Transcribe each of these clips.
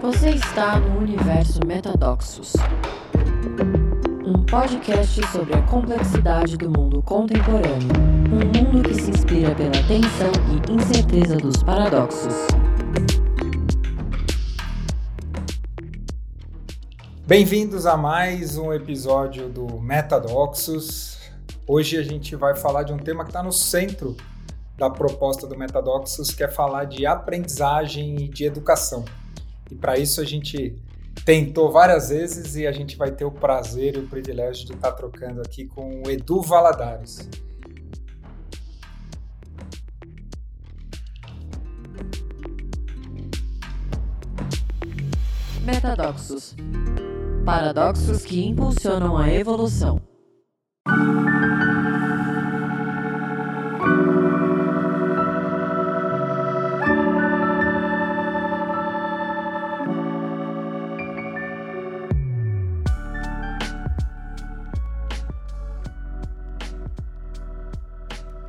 Você está no universo Metadoxos, um podcast sobre a complexidade do mundo contemporâneo, um mundo que se inspira pela tensão e incerteza dos paradoxos. Bem-vindos a mais um episódio do Metadoxos. Hoje a gente vai falar de um tema que está no centro da proposta do Metadoxos, que é falar de aprendizagem e de educação. E para isso a gente tentou várias vezes e a gente vai ter o prazer e o privilégio de estar tá trocando aqui com o Edu Valadares. Metadoxos paradoxos que impulsionam a evolução.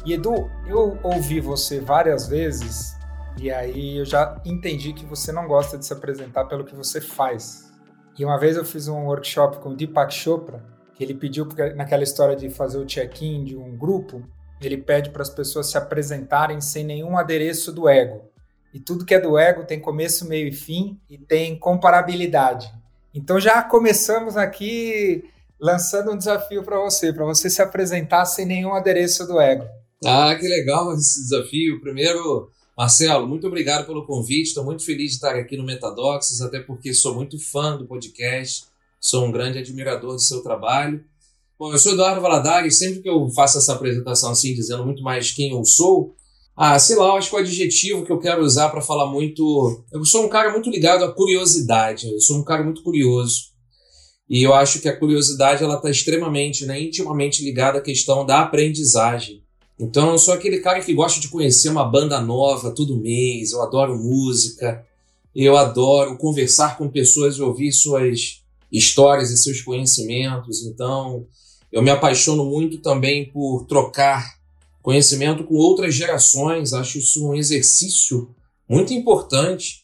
E Edu, eu ouvi você várias vezes e aí eu já entendi que você não gosta de se apresentar pelo que você faz. E uma vez eu fiz um workshop com o Deepak Chopra, que ele pediu, naquela história de fazer o check-in de um grupo, ele pede para as pessoas se apresentarem sem nenhum adereço do ego. E tudo que é do ego tem começo, meio e fim e tem comparabilidade. Então já começamos aqui lançando um desafio para você, para você se apresentar sem nenhum adereço do ego. Ah, que legal esse desafio. Primeiro, Marcelo, muito obrigado pelo convite. Estou muito feliz de estar aqui no Metadoxas, até porque sou muito fã do podcast, sou um grande admirador do seu trabalho. Bom, eu sou Eduardo Valadares, sempre que eu faço essa apresentação assim, dizendo muito mais quem eu sou, ah, sei lá, acho que o adjetivo que eu quero usar para falar muito. Eu sou um cara muito ligado à curiosidade, eu sou um cara muito curioso. E eu acho que a curiosidade ela está extremamente, né, intimamente ligada à questão da aprendizagem. Então eu sou aquele cara que gosta de conhecer uma banda nova todo mês, eu adoro música, eu adoro conversar com pessoas e ouvir suas histórias e seus conhecimentos. Então eu me apaixono muito também por trocar conhecimento com outras gerações, acho isso um exercício muito importante.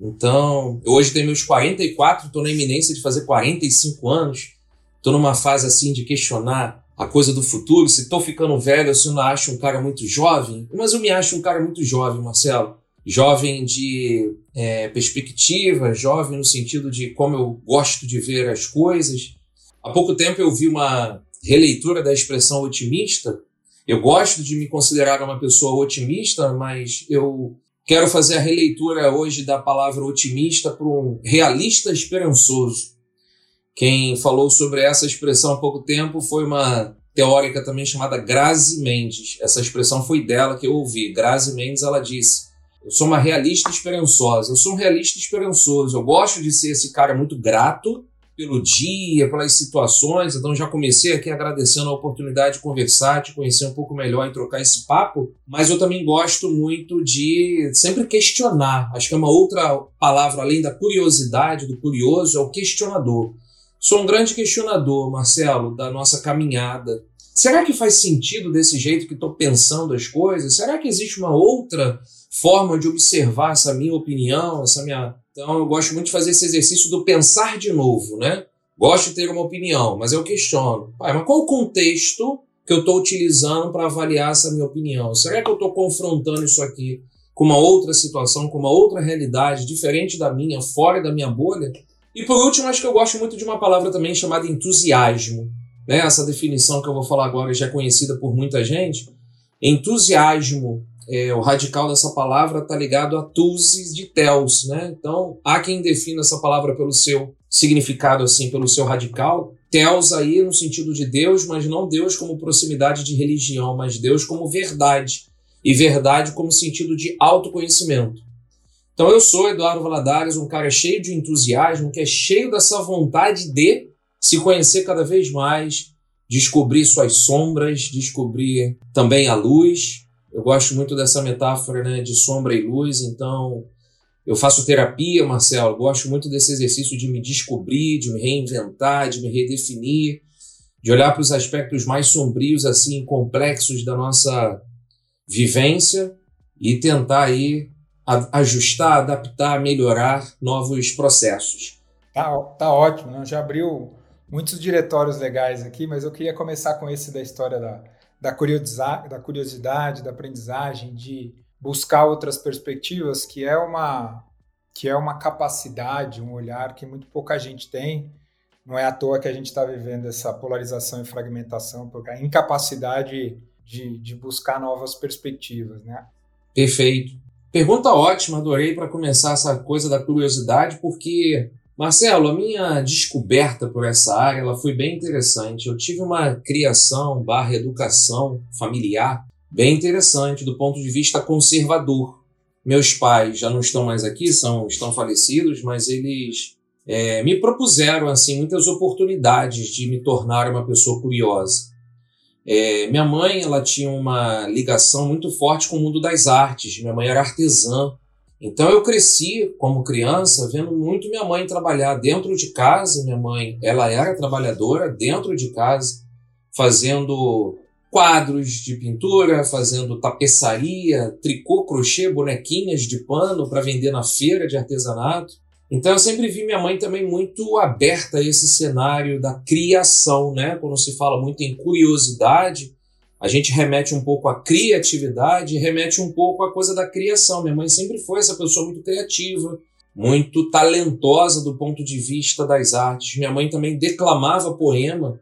Então, hoje tenho meus 44, estou na iminência de fazer 45 anos, estou numa fase assim de questionar a coisa do futuro, se estou ficando velho, se eu não acho um cara muito jovem, mas eu me acho um cara muito jovem, Marcelo. Jovem de é, perspectiva, jovem no sentido de como eu gosto de ver as coisas. Há pouco tempo eu vi uma releitura da expressão otimista. Eu gosto de me considerar uma pessoa otimista, mas eu quero fazer a releitura hoje da palavra otimista para um realista esperançoso. Quem falou sobre essa expressão há pouco tempo foi uma teórica também chamada Grazi Mendes. Essa expressão foi dela que eu ouvi. Grazi Mendes, ela disse: Eu sou uma realista esperançosa. Eu sou um realista esperançoso. Eu gosto de ser esse cara muito grato pelo dia, pelas situações. Então já comecei aqui agradecendo a oportunidade de conversar, te conhecer um pouco melhor e trocar esse papo. Mas eu também gosto muito de sempre questionar. Acho que é uma outra palavra além da curiosidade, do curioso, é o questionador. Sou um grande questionador, Marcelo, da nossa caminhada. Será que faz sentido desse jeito que estou pensando as coisas? Será que existe uma outra forma de observar essa minha opinião, essa minha. Então, eu gosto muito de fazer esse exercício do pensar de novo, né? Gosto de ter uma opinião, mas eu questiono. Pai, mas qual o contexto que eu estou utilizando para avaliar essa minha opinião? Será que eu estou confrontando isso aqui com uma outra situação, com uma outra realidade diferente da minha, fora da minha bolha? E por último, acho que eu gosto muito de uma palavra também chamada entusiasmo. Né? Essa definição que eu vou falar agora já é conhecida por muita gente. Entusiasmo, é, o radical dessa palavra está ligado a tusis de teos. Né? Então, há quem defina essa palavra pelo seu significado, assim, pelo seu radical. Teos aí no sentido de Deus, mas não Deus como proximidade de religião, mas Deus como verdade. E verdade como sentido de autoconhecimento. Então eu sou Eduardo Valadares, um cara cheio de entusiasmo, que é cheio dessa vontade de se conhecer cada vez mais, descobrir suas sombras, descobrir também a luz. Eu gosto muito dessa metáfora né, de sombra e luz, então eu faço terapia, Marcelo, gosto muito desse exercício de me descobrir, de me reinventar, de me redefinir, de olhar para os aspectos mais sombrios, assim, complexos da nossa vivência e tentar aí ajustar, adaptar, melhorar novos processos. Tá, tá ótimo, né? já abriu muitos diretórios legais aqui, mas eu queria começar com esse da história da, da, curiosidade, da curiosidade, da aprendizagem, de buscar outras perspectivas, que é uma que é uma capacidade, um olhar que muito pouca gente tem. Não é à toa que a gente está vivendo essa polarização e fragmentação, porque a incapacidade de, de buscar novas perspectivas, né? Perfeito. Pergunta ótima, adorei para começar essa coisa da curiosidade, porque Marcelo, a minha descoberta por essa área ela foi bem interessante. Eu tive uma criação barra educação familiar bem interessante do ponto de vista conservador. Meus pais já não estão mais aqui, são estão falecidos, mas eles é, me propuseram assim muitas oportunidades de me tornar uma pessoa curiosa. É, minha mãe ela tinha uma ligação muito forte com o mundo das artes. Minha mãe era artesã. Então eu cresci como criança vendo muito minha mãe trabalhar dentro de casa. Minha mãe ela era trabalhadora dentro de casa, fazendo quadros de pintura, fazendo tapeçaria, tricô, crochê, bonequinhas de pano para vender na feira de artesanato. Então eu sempre vi minha mãe também muito aberta a esse cenário da criação, né? Quando se fala muito em curiosidade, a gente remete um pouco à criatividade, remete um pouco à coisa da criação. Minha mãe sempre foi essa pessoa muito criativa, muito talentosa do ponto de vista das artes. Minha mãe também declamava poema.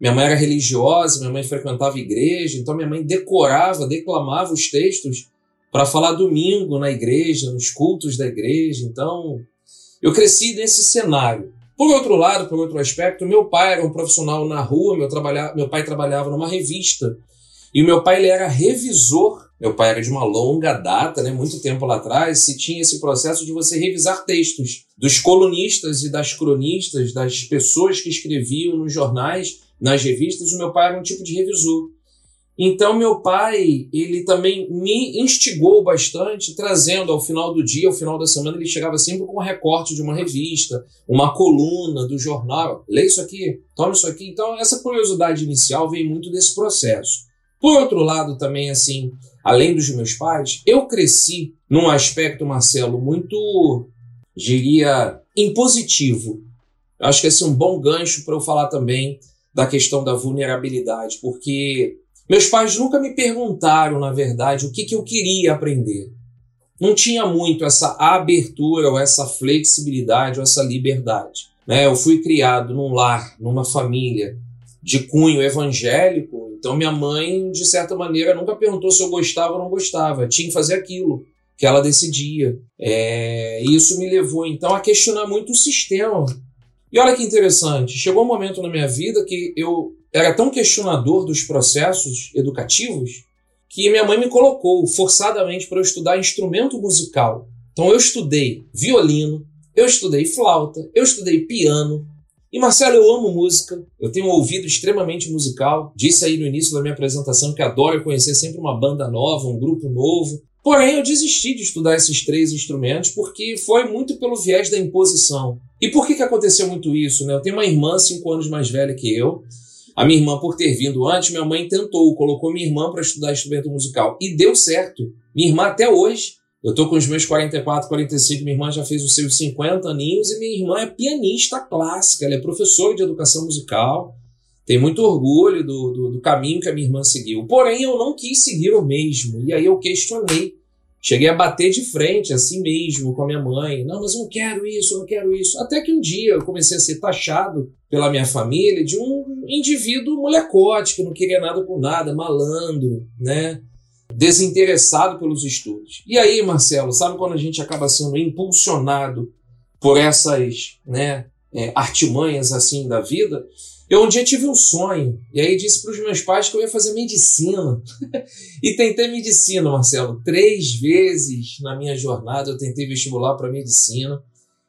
Minha mãe era religiosa, minha mãe frequentava igreja, então minha mãe decorava, declamava os textos para falar domingo na igreja, nos cultos da igreja. Então, eu cresci nesse cenário. Por outro lado, por outro aspecto, meu pai era um profissional na rua, meu, trabalha, meu pai trabalhava numa revista e meu pai ele era revisor. Meu pai era de uma longa data, né, muito tempo lá atrás, se tinha esse processo de você revisar textos dos colunistas e das cronistas, das pessoas que escreviam nos jornais, nas revistas. O meu pai era um tipo de revisor. Então meu pai, ele também me instigou bastante, trazendo ao final do dia, ao final da semana, ele chegava sempre com um recorte de uma revista, uma coluna do jornal. Lê isso aqui, toma isso aqui. Então essa curiosidade inicial veio muito desse processo. Por outro lado, também assim, além dos meus pais, eu cresci num aspecto, Marcelo, muito, diria, impositivo. Acho que esse é um bom gancho para eu falar também da questão da vulnerabilidade, porque meus pais nunca me perguntaram, na verdade, o que, que eu queria aprender. Não tinha muito essa abertura, ou essa flexibilidade, ou essa liberdade. Né? Eu fui criado num lar, numa família de cunho evangélico, então minha mãe, de certa maneira, nunca perguntou se eu gostava ou não gostava. Tinha que fazer aquilo que ela decidia. É, isso me levou, então, a questionar muito o sistema. E olha que interessante, chegou um momento na minha vida que eu era tão questionador dos processos educativos que minha mãe me colocou forçadamente para eu estudar instrumento musical. Então eu estudei violino, eu estudei flauta, eu estudei piano. E Marcelo, eu amo música, eu tenho um ouvido extremamente musical. Disse aí no início da minha apresentação que adoro conhecer sempre uma banda nova, um grupo novo. Porém, eu desisti de estudar esses três instrumentos porque foi muito pelo viés da imposição. E por que, que aconteceu muito isso? Né? Eu tenho uma irmã cinco anos mais velha que eu, a minha irmã, por ter vindo antes, minha mãe tentou, colocou minha irmã para estudar instrumento musical e deu certo. Minha irmã, até hoje, eu tô com os meus 44, 45, minha irmã já fez os seus 50 aninhos e minha irmã é pianista clássica, ela é professora de educação musical, tem muito orgulho do, do, do caminho que a minha irmã seguiu. Porém, eu não quis seguir o mesmo, e aí eu questionei Cheguei a bater de frente, assim mesmo, com a minha mãe. Não, mas eu não quero isso, eu não quero isso. Até que um dia eu comecei a ser taxado pela minha família de um indivíduo molecote, que não queria nada por nada, malandro, né? Desinteressado pelos estudos. E aí, Marcelo, sabe quando a gente acaba sendo impulsionado por essas né, é, artimanhas assim da vida? Eu um dia tive um sonho, e aí disse para os meus pais que eu ia fazer medicina. e tentei medicina, Marcelo. Três vezes na minha jornada eu tentei vestibular para medicina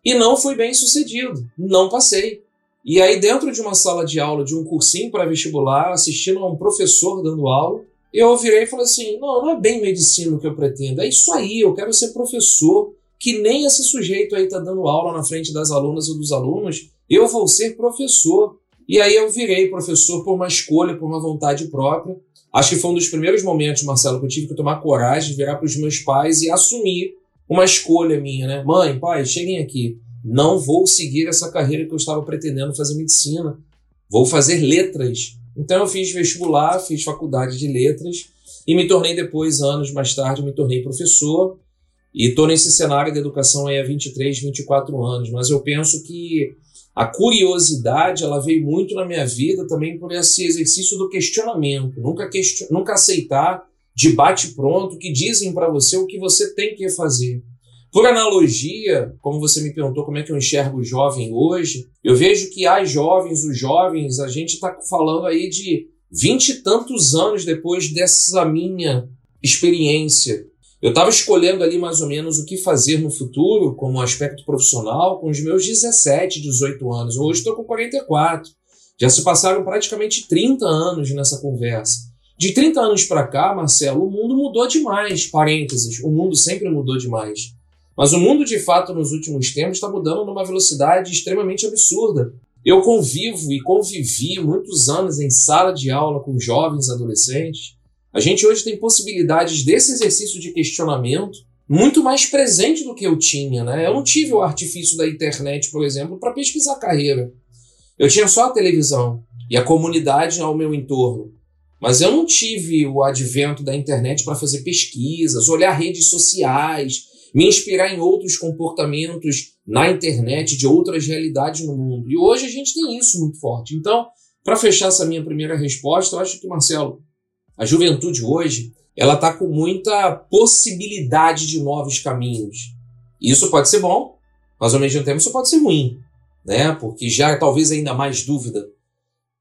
e não fui bem sucedido. Não passei. E aí, dentro de uma sala de aula, de um cursinho para vestibular, assistindo a um professor dando aula, eu virei e falei assim: não, não é bem medicina que eu pretendo, é isso aí, eu quero ser professor, que nem esse sujeito aí está dando aula na frente das alunas ou dos alunos, eu vou ser professor. E aí eu virei professor por uma escolha, por uma vontade própria. Acho que foi um dos primeiros momentos, Marcelo, que eu tive que tomar coragem, virar para os meus pais e assumir uma escolha minha, né? Mãe, pai, cheguem aqui. Não vou seguir essa carreira que eu estava pretendendo fazer medicina. Vou fazer letras. Então eu fiz vestibular, fiz faculdade de letras e me tornei depois, anos mais tarde, me tornei professor e estou nesse cenário da educação aí há 23, 24 anos. Mas eu penso que a curiosidade ela veio muito na minha vida também por esse exercício do questionamento. Nunca, question... Nunca aceitar de bate-pronto que dizem para você o que você tem que fazer. Por analogia, como você me perguntou como é que eu enxergo o jovem hoje, eu vejo que as jovens, os jovens, a gente está falando aí de vinte e tantos anos depois dessa minha experiência. Eu estava escolhendo ali mais ou menos o que fazer no futuro, como aspecto profissional, com os meus 17, 18 anos. Hoje estou com 44. Já se passaram praticamente 30 anos nessa conversa. De 30 anos para cá, Marcelo, o mundo mudou demais. Parênteses, o mundo sempre mudou demais. Mas o mundo, de fato, nos últimos tempos está mudando numa velocidade extremamente absurda. Eu convivo e convivi muitos anos em sala de aula com jovens adolescentes. A gente hoje tem possibilidades desse exercício de questionamento muito mais presente do que eu tinha. Né? Eu não tive o artifício da internet, por exemplo, para pesquisar carreira. Eu tinha só a televisão e a comunidade ao meu entorno. Mas eu não tive o advento da internet para fazer pesquisas, olhar redes sociais, me inspirar em outros comportamentos na internet de outras realidades no mundo. E hoje a gente tem isso muito forte. Então, para fechar essa minha primeira resposta, eu acho que, Marcelo, a juventude hoje ela está com muita possibilidade de novos caminhos. Isso pode ser bom, mas ao mesmo tempo isso pode ser ruim, né? Porque já talvez ainda mais dúvida.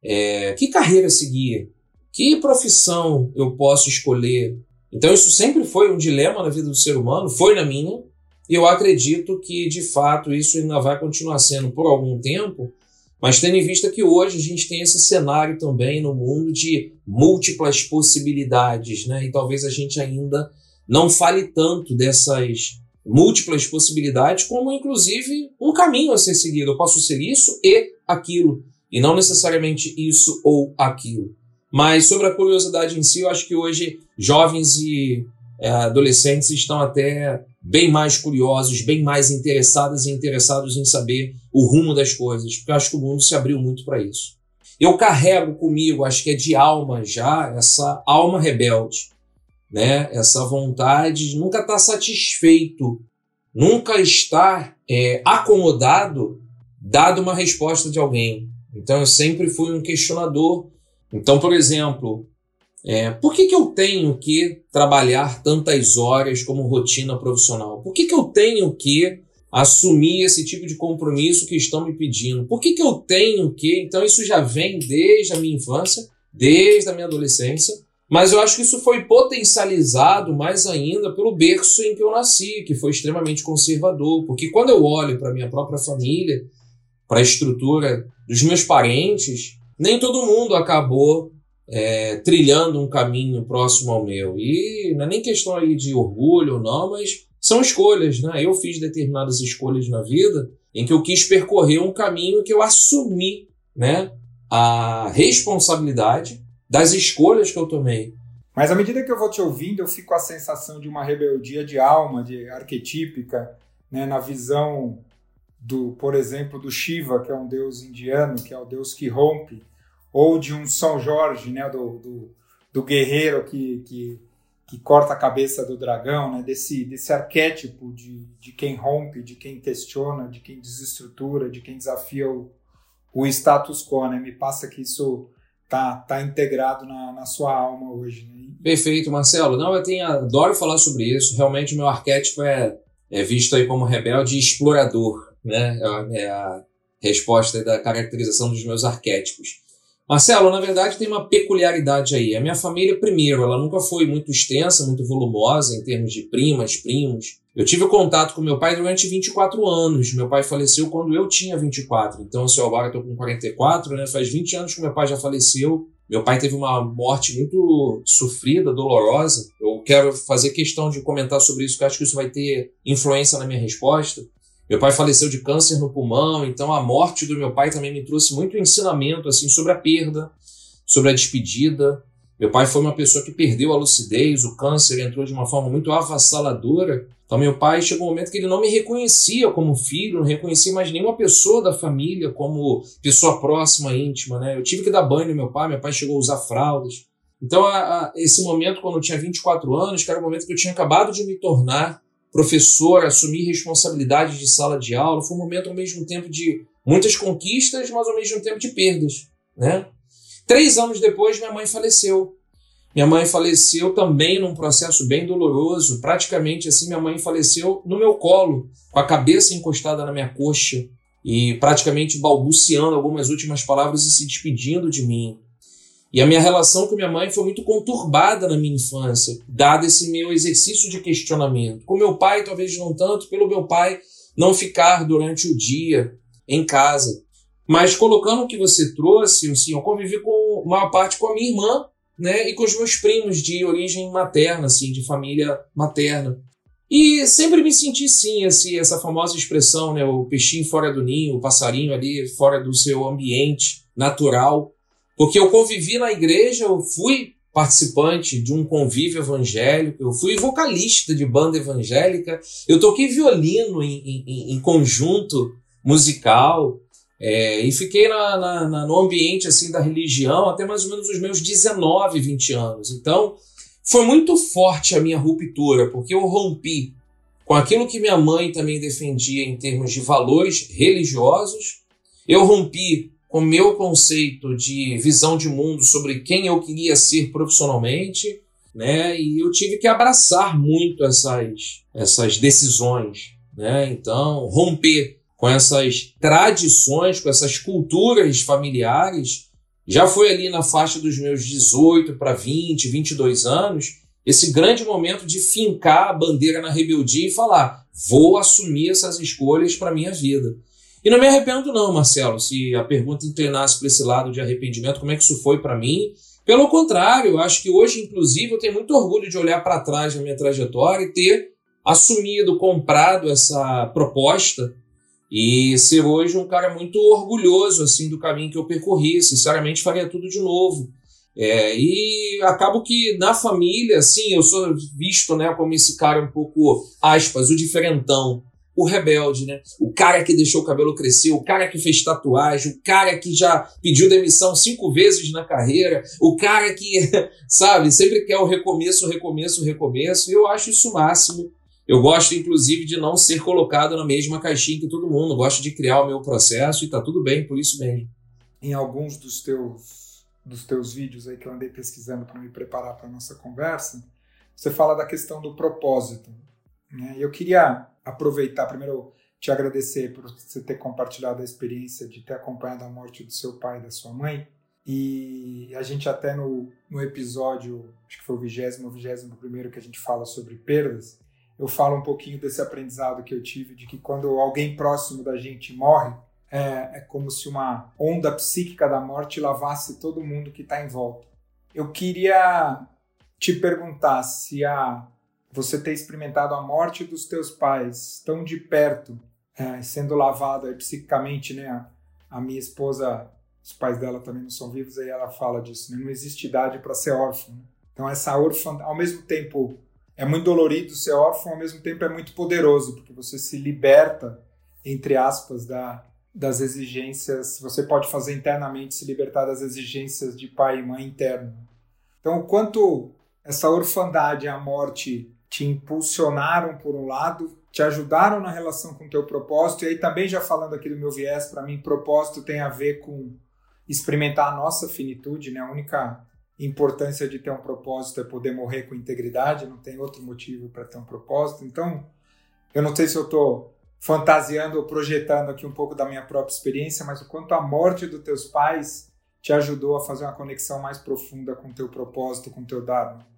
É, que carreira seguir? Que profissão eu posso escolher? Então, isso sempre foi um dilema na vida do ser humano, foi na minha, e eu acredito que, de fato, isso ainda vai continuar sendo por algum tempo, mas tendo em vista que hoje a gente tem esse cenário também no mundo de múltiplas possibilidades, né? E talvez a gente ainda não fale tanto dessas múltiplas possibilidades como, inclusive, um caminho a ser seguido. Eu posso ser isso e aquilo, e não necessariamente isso ou aquilo. Mas sobre a curiosidade em si, eu acho que hoje jovens e é, adolescentes estão até bem mais curiosos, bem mais interessados e interessados em saber o rumo das coisas, porque eu acho que o mundo se abriu muito para isso. Eu carrego comigo, acho que é de alma já, essa alma rebelde, né? essa vontade de nunca estar satisfeito, nunca estar é, acomodado, dado uma resposta de alguém. Então eu sempre fui um questionador então, por exemplo, é, por que, que eu tenho que trabalhar tantas horas como rotina profissional? Por que, que eu tenho que assumir esse tipo de compromisso que estão me pedindo? Por que, que eu tenho que? Então, isso já vem desde a minha infância, desde a minha adolescência, mas eu acho que isso foi potencializado mais ainda pelo berço em que eu nasci, que foi extremamente conservador. Porque quando eu olho para a minha própria família, para a estrutura dos meus parentes, nem todo mundo acabou é, trilhando um caminho próximo ao meu. E não é nem questão aí de orgulho ou não, mas são escolhas, né? Eu fiz determinadas escolhas na vida em que eu quis percorrer um caminho que eu assumi, né? A responsabilidade das escolhas que eu tomei. Mas à medida que eu vou te ouvindo, eu fico com a sensação de uma rebeldia de alma, de arquetípica, né? Na visão do, por exemplo, do Shiva, que é um deus indiano, que é o deus que rompe, ou de um São Jorge, né, do, do, do guerreiro que, que, que, corta a cabeça do dragão, né, desse, desse arquétipo de, de quem rompe, de quem questiona, de quem desestrutura, de quem desafia o, o status quo. Né? Me passa que isso tá, tá integrado na, na sua alma hoje. Né? Perfeito, Marcelo. Não, eu tenho, adoro falar sobre isso. Realmente, o meu arquétipo é, é visto aí como rebelde e explorador. Né? É, é a resposta da caracterização dos meus arquétipos. Marcelo, na verdade tem uma peculiaridade aí. A minha família, primeiro, ela nunca foi muito extensa, muito volumosa em termos de primas, primos. Eu tive contato com meu pai durante 24 anos. Meu pai faleceu quando eu tinha 24. Então, se eu agora estou com 44, né? Faz 20 anos que meu pai já faleceu. Meu pai teve uma morte muito sofrida, dolorosa. Eu quero fazer questão de comentar sobre isso, porque acho que isso vai ter influência na minha resposta. Meu pai faleceu de câncer no pulmão, então a morte do meu pai também me trouxe muito ensinamento assim sobre a perda, sobre a despedida. Meu pai foi uma pessoa que perdeu a lucidez, o câncer entrou de uma forma muito avassaladora, Então, meu pai chegou um momento que ele não me reconhecia como filho, não reconhecia mais nenhuma pessoa da família como pessoa próxima, íntima, né? Eu tive que dar banho no meu pai, meu pai chegou a usar fraldas. Então, a, a, esse momento, quando eu tinha 24 anos, que era o momento que eu tinha acabado de me tornar professor, assumir responsabilidade de sala de aula, foi um momento ao mesmo tempo de muitas conquistas, mas ao mesmo tempo de perdas, né? Três anos depois, minha mãe faleceu. Minha mãe faleceu também num processo bem doloroso. Praticamente assim, minha mãe faleceu no meu colo, com a cabeça encostada na minha coxa e praticamente balbuciando algumas últimas palavras e se despedindo de mim. E a minha relação com minha mãe foi muito conturbada na minha infância, dado esse meu exercício de questionamento. Com meu pai, talvez não tanto, pelo meu pai não ficar durante o dia em casa. Mas colocando o que você trouxe, assim, eu convivi com maior parte com a minha irmã, né, e com os meus primos de origem materna, assim, de família materna. E sempre me senti sim, assim, essa famosa expressão, né, o peixinho fora do ninho, o passarinho ali fora do seu ambiente natural, porque eu convivi na igreja, eu fui participante de um convívio evangélico, eu fui vocalista de banda evangélica, eu toquei violino em, em, em conjunto musical, é, e fiquei na, na, na, no ambiente assim da religião até mais ou menos os meus 19, 20 anos. Então, foi muito forte a minha ruptura, porque eu rompi com aquilo que minha mãe também defendia em termos de valores religiosos. Eu rompi o meu conceito de visão de mundo sobre quem eu queria ser profissionalmente, né? E eu tive que abraçar muito essas, essas decisões, né? Então, romper com essas tradições, com essas culturas familiares, já foi ali na faixa dos meus 18 para 20, 22 anos, esse grande momento de fincar a bandeira na rebeldia e falar: vou assumir essas escolhas para minha vida. E não me arrependo, não, Marcelo, se a pergunta inclinasse para esse lado de arrependimento, como é que isso foi para mim? Pelo contrário, eu acho que hoje, inclusive, eu tenho muito orgulho de olhar para trás na minha trajetória e ter assumido, comprado essa proposta e ser hoje um cara muito orgulhoso assim do caminho que eu percorri. Sinceramente, faria tudo de novo. É, e acabo que na família, assim, eu sou visto né, como esse cara um pouco, aspas, o diferentão, o rebelde, né? O cara que deixou o cabelo crescer, o cara que fez tatuagem, o cara que já pediu demissão cinco vezes na carreira, o cara que, sabe, sempre quer o recomeço, o recomeço, o recomeço. E eu acho isso o máximo. Eu gosto, inclusive, de não ser colocado na mesma caixinha que todo mundo. gosto de criar o meu processo e tá tudo bem por isso mesmo. Em alguns dos teus dos teus vídeos aí que eu andei pesquisando para me preparar para nossa conversa, você fala da questão do propósito. Né? Eu queria aproveitar primeiro te agradecer por você ter compartilhado a experiência de ter acompanhado a morte do seu pai e da sua mãe. E a gente até no, no episódio, acho que foi o vigésimo vigésimo primeiro que a gente fala sobre perdas, eu falo um pouquinho desse aprendizado que eu tive de que quando alguém próximo da gente morre, é, é como se uma onda psíquica da morte lavasse todo mundo que está em volta. Eu queria te perguntar se a você ter experimentado a morte dos teus pais tão de perto, é, sendo lavado aí, psiquicamente, né? A, a, minha esposa, os pais dela também não são vivos, aí ela fala disso, né? Não existe idade para ser órfão. Então essa órfã, ao mesmo tempo é muito dolorido ser órfão, ao mesmo tempo é muito poderoso, porque você se liberta, entre aspas, da, das exigências, você pode fazer internamente se libertar das exigências de pai e mãe interno. Então, o quanto essa orfandade a morte te impulsionaram por um lado, te ajudaram na relação com o teu propósito, e aí também já falando aqui do meu viés, para mim propósito tem a ver com experimentar a nossa finitude, né? A única importância de ter um propósito é poder morrer com integridade, não tem outro motivo para ter um propósito. Então, eu não sei se eu estou fantasiando ou projetando aqui um pouco da minha própria experiência, mas o quanto a morte dos teus pais te ajudou a fazer uma conexão mais profunda com o teu propósito, com o teu Dharma.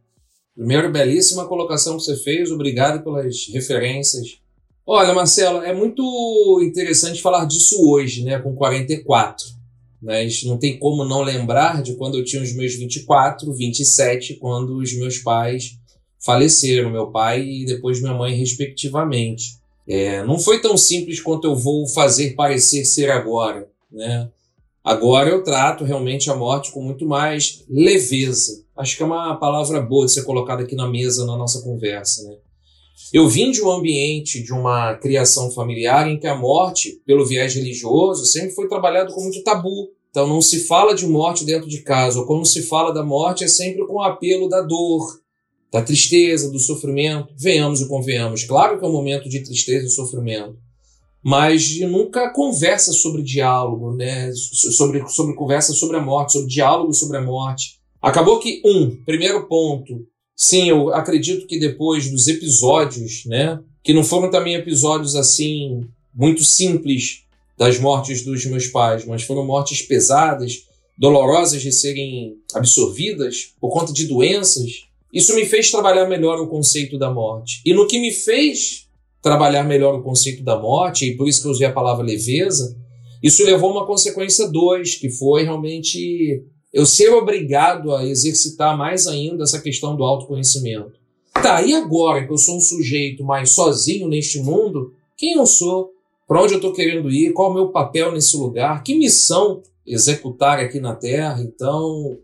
Primeiro, belíssima colocação que você fez, obrigado pelas referências. Olha, Marcelo, é muito interessante falar disso hoje, né, com 44 mas não tem como não lembrar de quando eu tinha os meus 24, 27, quando os meus pais faleceram, meu pai e depois minha mãe, respectivamente. É, não foi tão simples quanto eu vou fazer parecer ser agora. Né? Agora eu trato realmente a morte com muito mais leveza. Acho que é uma palavra boa de ser colocada aqui na mesa na nossa conversa. Né? Eu vim de um ambiente de uma criação familiar em que a morte, pelo viés religioso, sempre foi trabalhado como muito tabu. Então não se fala de morte dentro de casa, ou quando se fala da morte é sempre com o apelo da dor, da tristeza, do sofrimento. Venhamos e convenhamos. Claro que é um momento de tristeza e sofrimento, mas nunca conversa sobre diálogo, né? sobre, sobre conversa sobre a morte, sobre diálogo sobre a morte. Acabou que, um, primeiro ponto, sim, eu acredito que depois dos episódios, né, que não foram também episódios assim muito simples das mortes dos meus pais, mas foram mortes pesadas, dolorosas de serem absorvidas por conta de doenças, isso me fez trabalhar melhor o conceito da morte. E no que me fez trabalhar melhor o conceito da morte, e por isso que eu usei a palavra leveza, isso levou a uma consequência dois, que foi realmente eu ser obrigado a exercitar mais ainda essa questão do autoconhecimento. Tá, e agora que eu sou um sujeito mais sozinho neste mundo, quem eu sou? Para onde eu estou querendo ir? Qual é o meu papel nesse lugar? Que missão executar aqui na Terra? Então,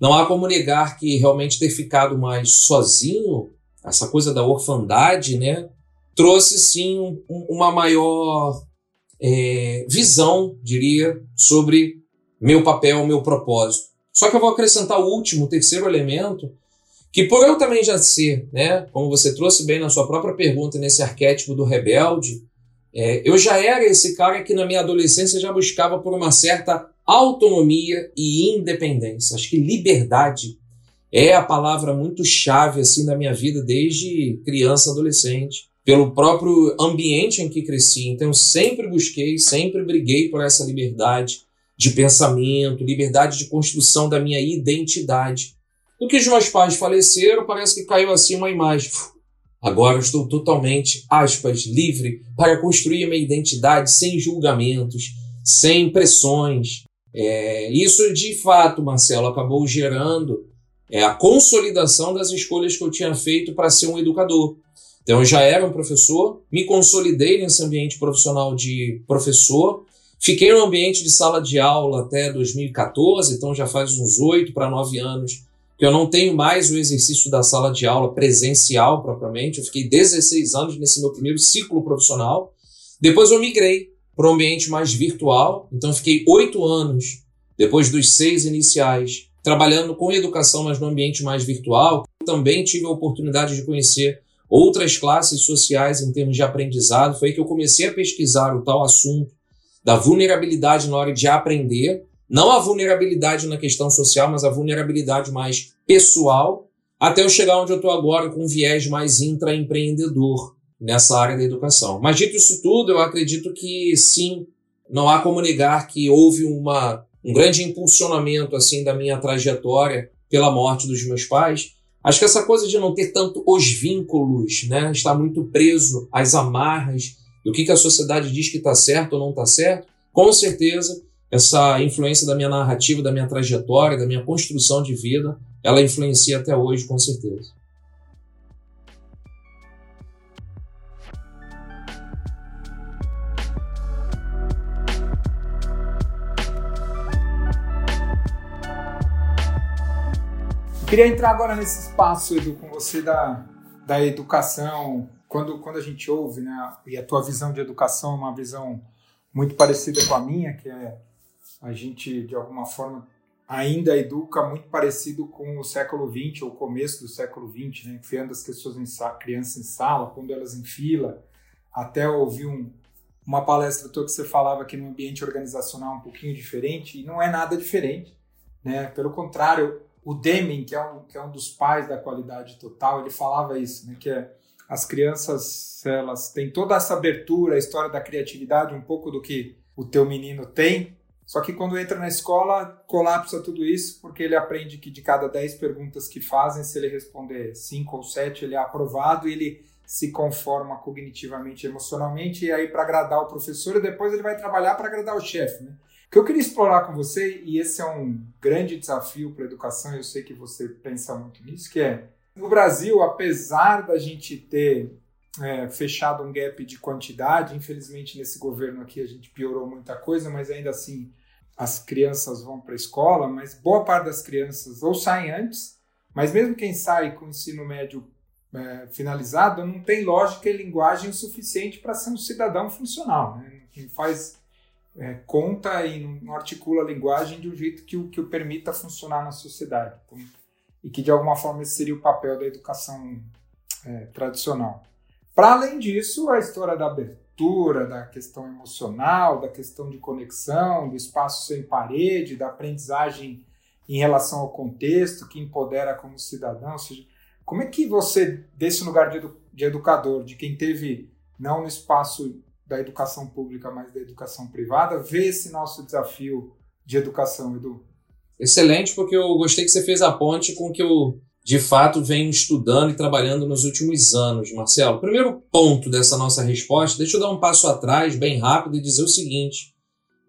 não há como negar que realmente ter ficado mais sozinho, essa coisa da orfandade, né, trouxe sim um, uma maior é, visão, diria, sobre meu papel, meu propósito. Só que eu vou acrescentar o último, o terceiro elemento, que por eu também já ser, né, como você trouxe bem na sua própria pergunta, nesse arquétipo do rebelde, é, eu já era esse cara que na minha adolescência já buscava por uma certa autonomia e independência. Acho que liberdade é a palavra muito chave assim na minha vida desde criança, adolescente, pelo próprio ambiente em que cresci. Então eu sempre busquei, sempre briguei por essa liberdade de pensamento, liberdade de construção da minha identidade. Do que os meus pais faleceram, parece que caiu assim uma imagem. Agora estou totalmente, aspas, livre para construir minha identidade sem julgamentos, sem pressões, é, isso, de fato, Marcelo, acabou gerando é, a consolidação das escolhas que eu tinha feito para ser um educador. Então, eu já era um professor, me consolidei nesse ambiente profissional de professor, fiquei no ambiente de sala de aula até 2014, então já faz uns oito para nove anos que eu não tenho mais o exercício da sala de aula presencial propriamente. Eu fiquei 16 anos nesse meu primeiro ciclo profissional. Depois eu migrei para um ambiente mais virtual. Então, fiquei oito anos, depois dos seis iniciais, trabalhando com educação, mas no ambiente mais virtual. Também tive a oportunidade de conhecer outras classes sociais em termos de aprendizado. Foi aí que eu comecei a pesquisar o tal assunto da vulnerabilidade na hora de aprender. Não a vulnerabilidade na questão social, mas a vulnerabilidade mais pessoal, até eu chegar onde eu estou agora com um viés mais intraempreendedor nessa área da educação. Mas dito isso tudo, eu acredito que sim, não há como negar que houve uma, um grande impulsionamento assim da minha trajetória pela morte dos meus pais. Acho que essa coisa de não ter tanto os vínculos, né, estar muito preso às amarras do que, que a sociedade diz que está certo ou não está certo, com certeza essa influência da minha narrativa, da minha trajetória, da minha construção de vida, ela influencia até hoje, com certeza. Queria entrar agora nesse espaço, Edu, com você da, da educação. Quando, quando a gente ouve, né, e a tua visão de educação é uma visão muito parecida com a minha, que é a gente, de alguma forma, ainda educa muito parecido com o século XX, ou começo do século XX, né, enfiando as pessoas em crianças em sala, pondo elas em fila, até ouvir um, uma palestra toda que você falava aqui no ambiente organizacional um pouquinho diferente, e não é nada diferente. Né? Pelo contrário, o Deming, que é, um, que é um dos pais da qualidade total, ele falava isso, né, que é, as crianças elas têm toda essa abertura, a história da criatividade, um pouco do que o teu menino tem, só que quando entra na escola, colapsa tudo isso, porque ele aprende que de cada 10 perguntas que fazem, se ele responder 5 ou 7, ele é aprovado e ele se conforma cognitivamente, emocionalmente, e aí para agradar o professor, e depois ele vai trabalhar para agradar o chefe. Né? O que eu queria explorar com você, e esse é um grande desafio para a educação, eu sei que você pensa muito nisso, que é, no Brasil, apesar da gente ter é, fechado um gap de quantidade, infelizmente nesse governo aqui a gente piorou muita coisa, mas ainda assim as crianças vão para a escola, mas boa parte das crianças ou saem antes, mas mesmo quem sai com o ensino médio é, finalizado, não tem lógica e linguagem suficiente para ser um cidadão funcional. Né? Não faz é, conta e não articula a linguagem de um jeito que o, que o permita funcionar na sociedade. Então, e que, de alguma forma, esse seria o papel da educação é, tradicional. Para além disso, a história da abertura, da questão emocional, da questão de conexão, do espaço sem parede, da aprendizagem em relação ao contexto, que empodera como cidadão, ou seja, como é que você, desse lugar de, edu de educador, de quem teve, não no espaço da educação pública, mas da educação privada, vê esse nosso desafio de educação, Edu? Excelente, porque eu gostei que você fez a ponte com que eu, de fato, venho estudando e trabalhando nos últimos anos, Marcelo. Primeiro ponto dessa nossa resposta, deixa eu dar um passo atrás, bem rápido, e dizer o seguinte.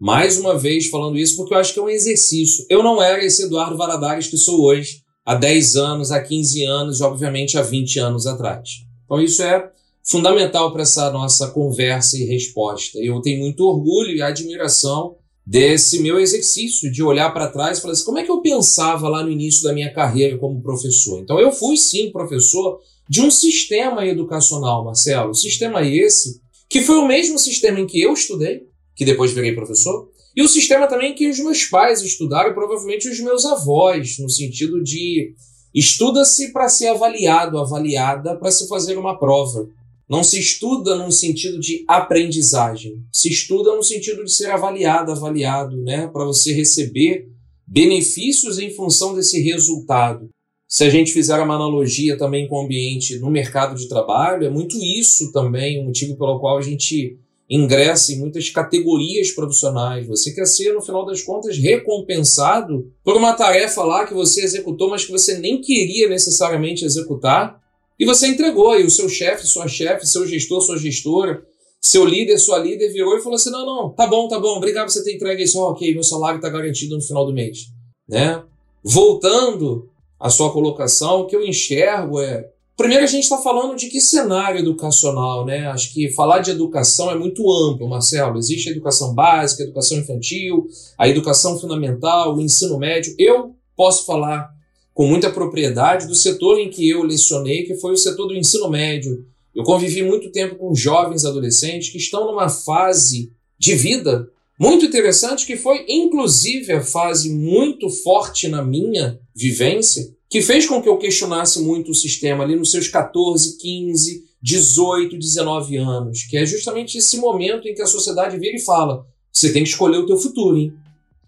Mais uma vez falando isso, porque eu acho que é um exercício. Eu não era esse Eduardo Valadares que sou hoje há 10 anos, há 15 anos obviamente, há 20 anos atrás. Então, isso é fundamental para essa nossa conversa e resposta. Eu tenho muito orgulho e admiração desse meu exercício de olhar para trás e falar assim, como é que eu pensava lá no início da minha carreira como professor? Então, eu fui sim professor de um sistema educacional, Marcelo. Sistema esse que foi o mesmo sistema em que eu estudei, que depois virei professor, e o sistema também que os meus pais estudaram, provavelmente os meus avós, no sentido de estuda-se para ser avaliado, avaliada para se fazer uma prova. Não se estuda no sentido de aprendizagem, se estuda no sentido de ser avaliado, avaliado, né, para você receber benefícios em função desse resultado. Se a gente fizer uma analogia também com o ambiente no mercado de trabalho, é muito isso também o motivo pelo qual a gente ingressa em muitas categorias profissionais. Você quer ser, no final das contas, recompensado por uma tarefa lá que você executou, mas que você nem queria necessariamente executar, e você entregou. E o seu chefe, sua chefe, seu gestor, sua gestora, seu líder, sua líder virou e falou assim: não, não, tá bom, tá bom, obrigado por você ter entregue isso. Ok, meu salário está garantido no final do mês. Né? Voltando à sua colocação, o que eu enxergo é Primeiro, a gente está falando de que cenário educacional, né? Acho que falar de educação é muito amplo, Marcelo. Existe a educação básica, a educação infantil, a educação fundamental, o ensino médio. Eu posso falar com muita propriedade do setor em que eu lecionei, que foi o setor do ensino médio. Eu convivi muito tempo com jovens adolescentes que estão numa fase de vida muito interessante, que foi inclusive a fase muito forte na minha vivência, que fez com que eu questionasse muito o sistema ali nos seus 14, 15, 18, 19 anos, que é justamente esse momento em que a sociedade vira e fala: você tem que escolher o teu futuro, hein?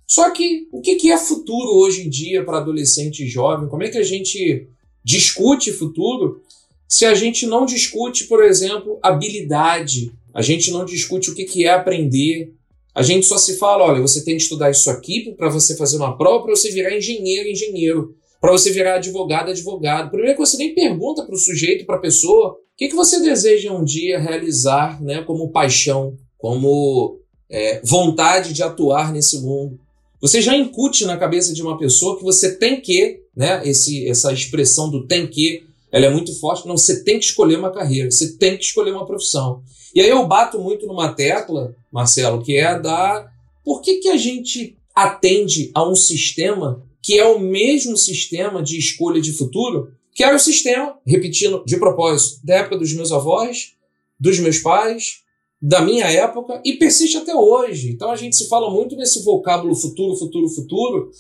Só que o que é futuro hoje em dia para adolescente e jovem? Como é que a gente discute futuro se a gente não discute, por exemplo, habilidade? A gente não discute o que é aprender. A gente só se fala: olha, você tem que estudar isso aqui para você fazer uma prova, para você virar engenheiro, engenheiro para você virar advogado, advogado. Primeiro que você nem pergunta para o sujeito, para a pessoa, o que, que você deseja um dia realizar né, como paixão, como é, vontade de atuar nesse mundo. Você já incute na cabeça de uma pessoa que você tem que, né, esse, essa expressão do tem que, ela é muito forte. Não, você tem que escolher uma carreira, você tem que escolher uma profissão. E aí eu bato muito numa tecla, Marcelo, que é a da por que, que a gente atende a um sistema que é o mesmo sistema de escolha de futuro, que era o sistema, repetindo de propósito, da época dos meus avós, dos meus pais, da minha época e persiste até hoje. Então a gente se fala muito nesse vocábulo futuro, futuro, futuro,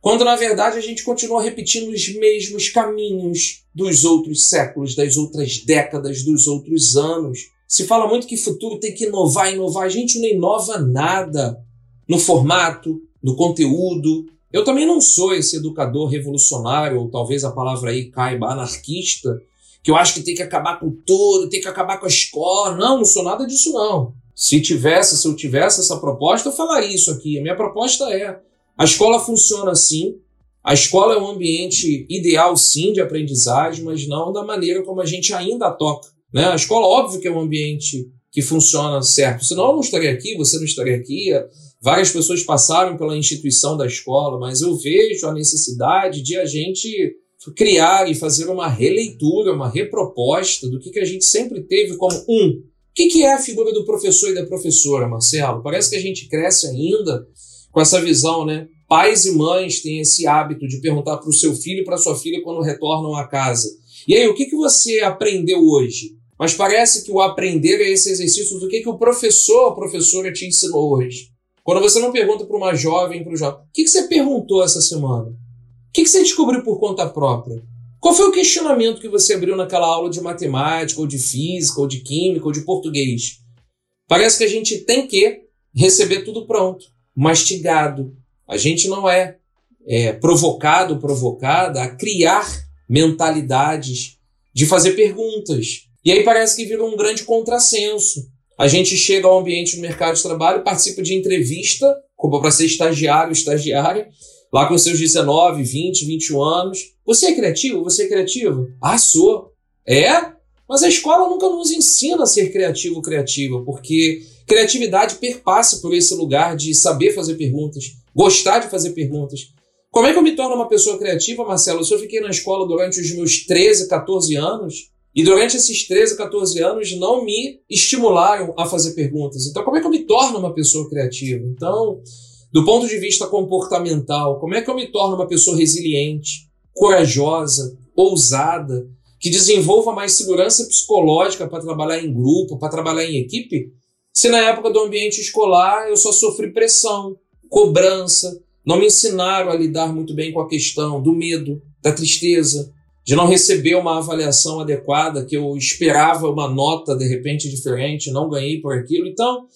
quando na verdade a gente continua repetindo os mesmos caminhos dos outros séculos, das outras décadas, dos outros anos. Se fala muito que futuro tem que inovar, inovar. A gente não inova nada no formato, no conteúdo, eu também não sou esse educador revolucionário, ou talvez a palavra aí caiba anarquista, que eu acho que tem que acabar com tudo, tem que acabar com a escola. Não, não sou nada disso, não. Se tivesse, se eu tivesse essa proposta, eu falaria isso aqui. A minha proposta é: a escola funciona assim, a escola é um ambiente ideal, sim, de aprendizagem, mas não da maneira como a gente ainda toca. Né? A escola, óbvio que é um ambiente que funciona certo, senão eu não estaria aqui, você não estaria aqui, Várias pessoas passaram pela instituição da escola, mas eu vejo a necessidade de a gente criar e fazer uma releitura, uma reproposta do que, que a gente sempre teve como um. O que, que é a figura do professor e da professora, Marcelo? Parece que a gente cresce ainda com essa visão, né? pais e mães têm esse hábito de perguntar para o seu filho e para sua filha quando retornam a casa. E aí, o que, que você aprendeu hoje? Mas parece que o aprender é esse exercício do que, que o professor, a professora te ensinou hoje. Quando você não pergunta para uma jovem, para um jovem, o que, que você perguntou essa semana? Que, que você descobriu por conta própria? Qual foi o questionamento que você abriu naquela aula de matemática, ou de física, ou de química, ou de português? Parece que a gente tem que receber tudo pronto, mastigado. A gente não é, é provocado, provocada a criar mentalidades de fazer perguntas. E aí parece que vira um grande contrassenso. A gente chega ao ambiente do mercado de trabalho, participa de entrevista, como para ser estagiário, estagiária, lá com seus 19, 20, 21 anos. Você é criativo? Você é criativo? Ah, sou. É? Mas a escola nunca nos ensina a ser criativo ou criativa, porque criatividade perpassa por esse lugar de saber fazer perguntas, gostar de fazer perguntas. Como é que eu me torno uma pessoa criativa, Marcelo? Se eu fiquei na escola durante os meus 13, 14 anos, e durante esses 13, 14 anos não me estimularam a fazer perguntas. Então, como é que eu me torno uma pessoa criativa? Então, do ponto de vista comportamental, como é que eu me torno uma pessoa resiliente, corajosa, ousada, que desenvolva mais segurança psicológica para trabalhar em grupo, para trabalhar em equipe? Se na época do ambiente escolar eu só sofri pressão, cobrança, não me ensinaram a lidar muito bem com a questão do medo, da tristeza, de não receber uma avaliação adequada, que eu esperava uma nota de repente diferente, não ganhei por aquilo. Então,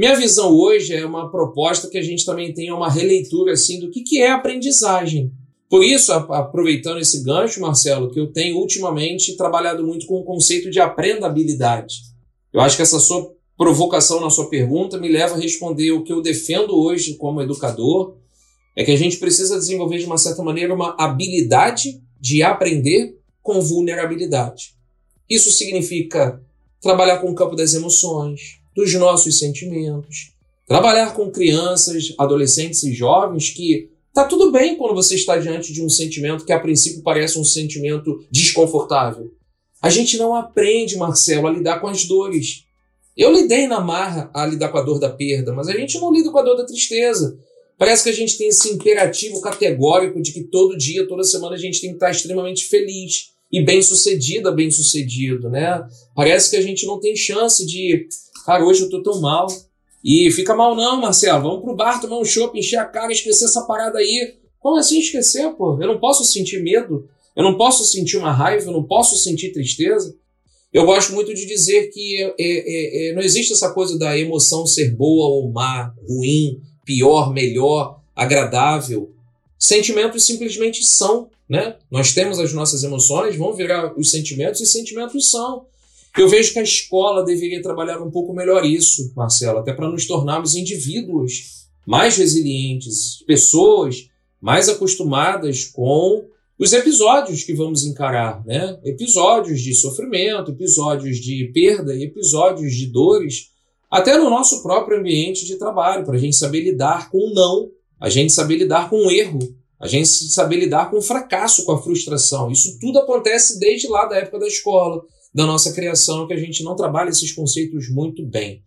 minha visão hoje é uma proposta que a gente também tenha uma releitura assim do que, que é aprendizagem. Por isso, aproveitando esse gancho, Marcelo, que eu tenho ultimamente trabalhado muito com o conceito de aprendabilidade. Eu acho que essa sua provocação na sua pergunta me leva a responder o que eu defendo hoje como educador, é que a gente precisa desenvolver de uma certa maneira uma habilidade de aprender com vulnerabilidade. Isso significa trabalhar com o campo das emoções, dos nossos sentimentos, trabalhar com crianças, adolescentes e jovens que tá tudo bem quando você está diante de um sentimento que a princípio parece um sentimento desconfortável. A gente não aprende, Marcelo, a lidar com as dores. Eu lidei na marra a lidar com a dor da perda, mas a gente não lida com a dor da tristeza. Parece que a gente tem esse imperativo categórico de que todo dia, toda semana a gente tem que estar extremamente feliz e bem sucedida, bem sucedido, né? Parece que a gente não tem chance de, cara, hoje eu tô tão mal. E fica mal não, Marcelo, vamos pro bar tomar um chopp, encher a cara, esquecer essa parada aí. Como assim esquecer, pô? Eu não posso sentir medo, eu não posso sentir uma raiva, eu não posso sentir tristeza. Eu gosto muito de dizer que é, é, é, não existe essa coisa da emoção ser boa ou má, ruim pior, melhor, agradável. Sentimentos simplesmente são, né? Nós temos as nossas emoções, vão virar os sentimentos e sentimentos são. Eu vejo que a escola deveria trabalhar um pouco melhor isso, Marcelo, até para nos tornarmos indivíduos mais resilientes, pessoas mais acostumadas com os episódios que vamos encarar, né? Episódios de sofrimento, episódios de perda, episódios de dores até no nosso próprio ambiente de trabalho, para a gente saber lidar com o não, a gente saber lidar com o erro, a gente saber lidar com o fracasso, com a frustração. Isso tudo acontece desde lá da época da escola, da nossa criação, que a gente não trabalha esses conceitos muito bem.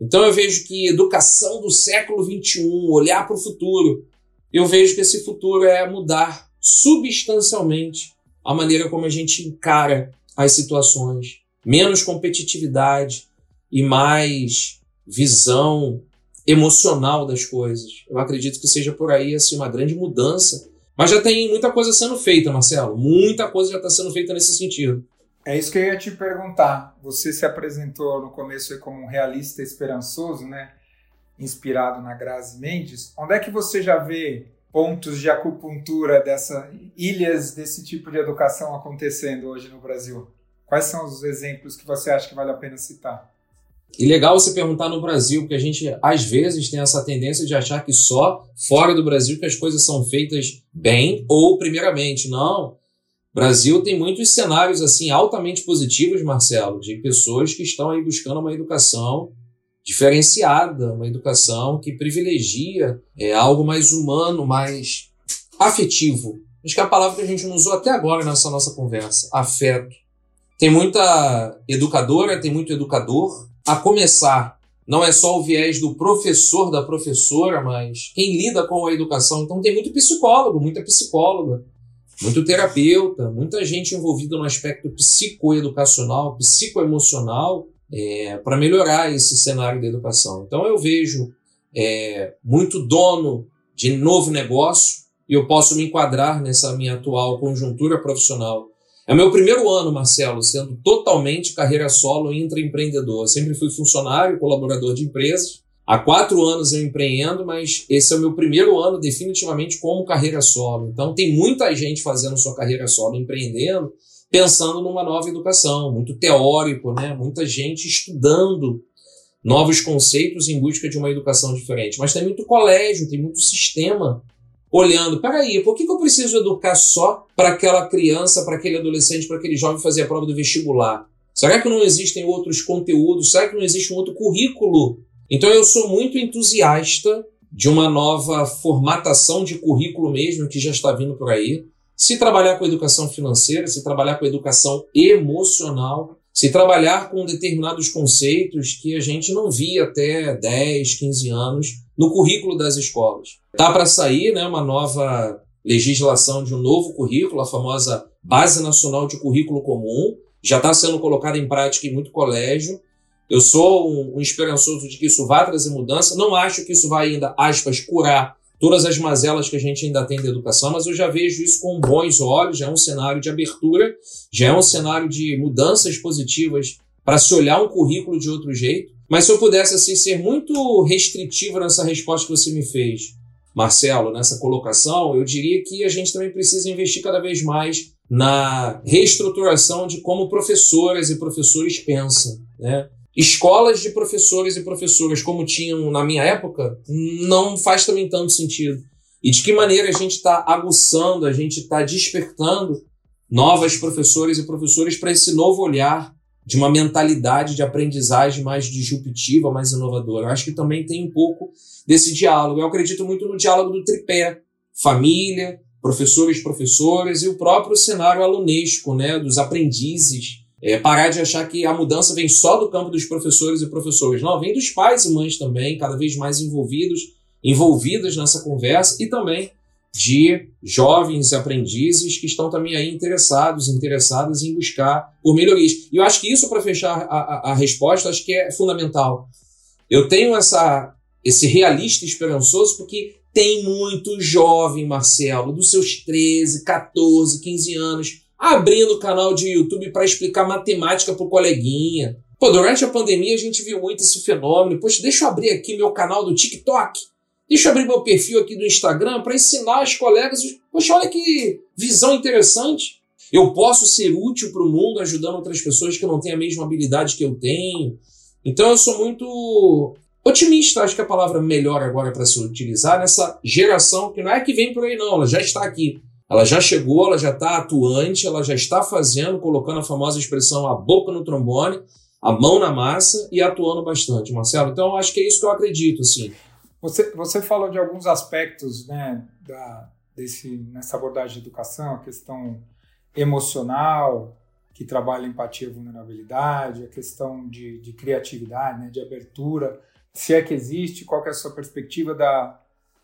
Então eu vejo que educação do século XXI, olhar para o futuro, eu vejo que esse futuro é mudar substancialmente a maneira como a gente encara as situações. Menos competitividade, e mais visão emocional das coisas. Eu acredito que seja por aí assim uma grande mudança. Mas já tem muita coisa sendo feita, Marcelo. Muita coisa já está sendo feita nesse sentido. É isso que eu ia te perguntar. Você se apresentou no começo como um realista esperançoso, né? Inspirado na Grazi Mendes. Onde é que você já vê pontos de acupuntura dessa ilhas desse tipo de educação acontecendo hoje no Brasil? Quais são os exemplos que você acha que vale a pena citar? E legal você perguntar no Brasil, porque a gente às vezes tem essa tendência de achar que só fora do Brasil que as coisas são feitas bem ou primeiramente. Não. Brasil tem muitos cenários assim altamente positivos, Marcelo, de pessoas que estão aí buscando uma educação diferenciada, uma educação que privilegia é, algo mais humano, mais afetivo. Acho que é a palavra que a gente não usou até agora nessa nossa conversa, afeto. Tem muita educadora, tem muito educador, a começar não é só o viés do professor, da professora, mas quem lida com a educação. Então tem muito psicólogo, muita psicóloga, muito terapeuta, muita gente envolvida no aspecto psicoeducacional, psicoemocional, é, para melhorar esse cenário da educação. Então eu vejo é, muito dono de novo negócio e eu posso me enquadrar nessa minha atual conjuntura profissional. É meu primeiro ano, Marcelo, sendo totalmente carreira solo e intraempreendedor. Sempre fui funcionário, colaborador de empresas. Há quatro anos eu empreendo, mas esse é o meu primeiro ano definitivamente como carreira solo. Então tem muita gente fazendo sua carreira solo, empreendendo, pensando numa nova educação, muito teórico, né? Muita gente estudando novos conceitos em busca de uma educação diferente. Mas tem muito colégio, tem muito sistema olhando. Peraí, por que, que eu preciso educar só para aquela criança, para aquele adolescente, para aquele jovem fazer a prova do vestibular? Será que não existem outros conteúdos? Será que não existe um outro currículo? Então eu sou muito entusiasta de uma nova formatação de currículo mesmo que já está vindo por aí. Se trabalhar com educação financeira, se trabalhar com educação emocional, se trabalhar com determinados conceitos que a gente não via até 10, 15 anos no currículo das escolas. Tá para sair né, uma nova legislação de um novo currículo, a famosa Base Nacional de Currículo Comum, já está sendo colocada em prática em muito colégio. Eu sou um, esperançoso de que isso vai trazer mudança. Não acho que isso vai ainda, aspas, curar todas as mazelas que a gente ainda tem da educação, mas eu já vejo isso com bons olhos, já é um cenário de abertura, já é um cenário de mudanças positivas para se olhar um currículo de outro jeito. Mas se eu pudesse assim ser muito restritivo nessa resposta que você me fez, Marcelo, nessa colocação, eu diria que a gente também precisa investir cada vez mais na reestruturação de como professoras e professores pensam, né? Escolas de professores e professoras como tinham na minha época não faz também tanto sentido. E de que maneira a gente está aguçando, a gente está despertando novas professoras e professores para esse novo olhar de uma mentalidade de aprendizagem mais disruptiva, mais inovadora. Eu acho que também tem um pouco desse diálogo. Eu acredito muito no diálogo do tripé, família, professores, professoras e o próprio cenário alunesco, né, dos aprendizes é, parar de achar que a mudança vem só do campo dos professores e professores. Não, vem dos pais e mães também, cada vez mais envolvidos, envolvidas nessa conversa, e também de jovens aprendizes que estão também aí interessados, interessadas em buscar por melhorias. E eu acho que isso, para fechar a, a, a, resposta, acho que é fundamental. Eu tenho essa, esse realista esperançoso porque tem muito jovem, Marcelo, dos seus 13, 14, 15 anos, abrindo o canal de YouTube para explicar matemática pro coleguinha. Pô, durante a pandemia a gente viu muito esse fenômeno. Poxa, deixa eu abrir aqui meu canal do TikTok. Deixa eu abrir meu perfil aqui do Instagram para ensinar os colegas. Poxa, olha que visão interessante. Eu posso ser útil para o mundo ajudando outras pessoas que não têm a mesma habilidade que eu tenho. Então eu sou muito otimista, acho que a palavra melhor agora para se utilizar nessa geração que não é que vem por aí não, ela já está aqui. Ela já chegou, ela já está atuante, ela já está fazendo, colocando a famosa expressão a boca no trombone, a mão na massa e atuando bastante, Marcelo. Então, acho que é isso que eu acredito, assim. Você, você falou de alguns aspectos né, da, desse, nessa abordagem de educação, a questão emocional, que trabalha empatia e vulnerabilidade, a questão de, de criatividade, né, de abertura, se é que existe, qual que é a sua perspectiva da,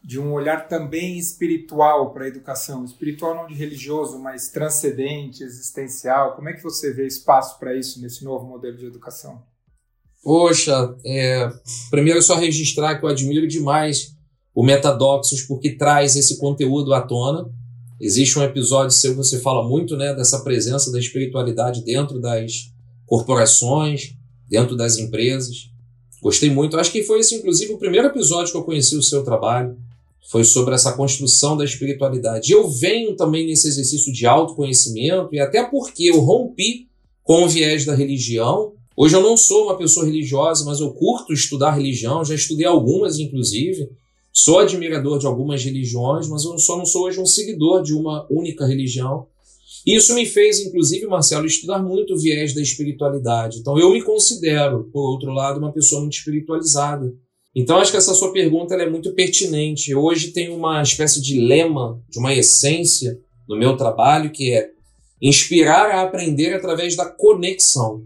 de um olhar também espiritual para a educação, espiritual não de religioso, mas transcendente, existencial. Como é que você vê espaço para isso nesse novo modelo de educação? Poxa, é, primeiro só registrar que eu admiro demais o Metadoxos porque traz esse conteúdo à tona. Existe um episódio seu que você fala muito né, dessa presença da espiritualidade dentro das corporações, dentro das empresas. Gostei muito. Acho que foi esse, inclusive, o primeiro episódio que eu conheci o seu trabalho foi sobre essa construção da espiritualidade. Eu venho também nesse exercício de autoconhecimento, e até porque eu rompi com o viés da religião. Hoje eu não sou uma pessoa religiosa, mas eu curto estudar religião, já estudei algumas, inclusive. Sou admirador de algumas religiões, mas eu só não sou hoje um seguidor de uma única religião. Isso me fez, inclusive, Marcelo, estudar muito o viés da espiritualidade. Então eu me considero, por outro lado, uma pessoa muito espiritualizada. Então, acho que essa sua pergunta é muito pertinente. Hoje tem uma espécie de lema, de uma essência no meu trabalho, que é inspirar a aprender através da conexão.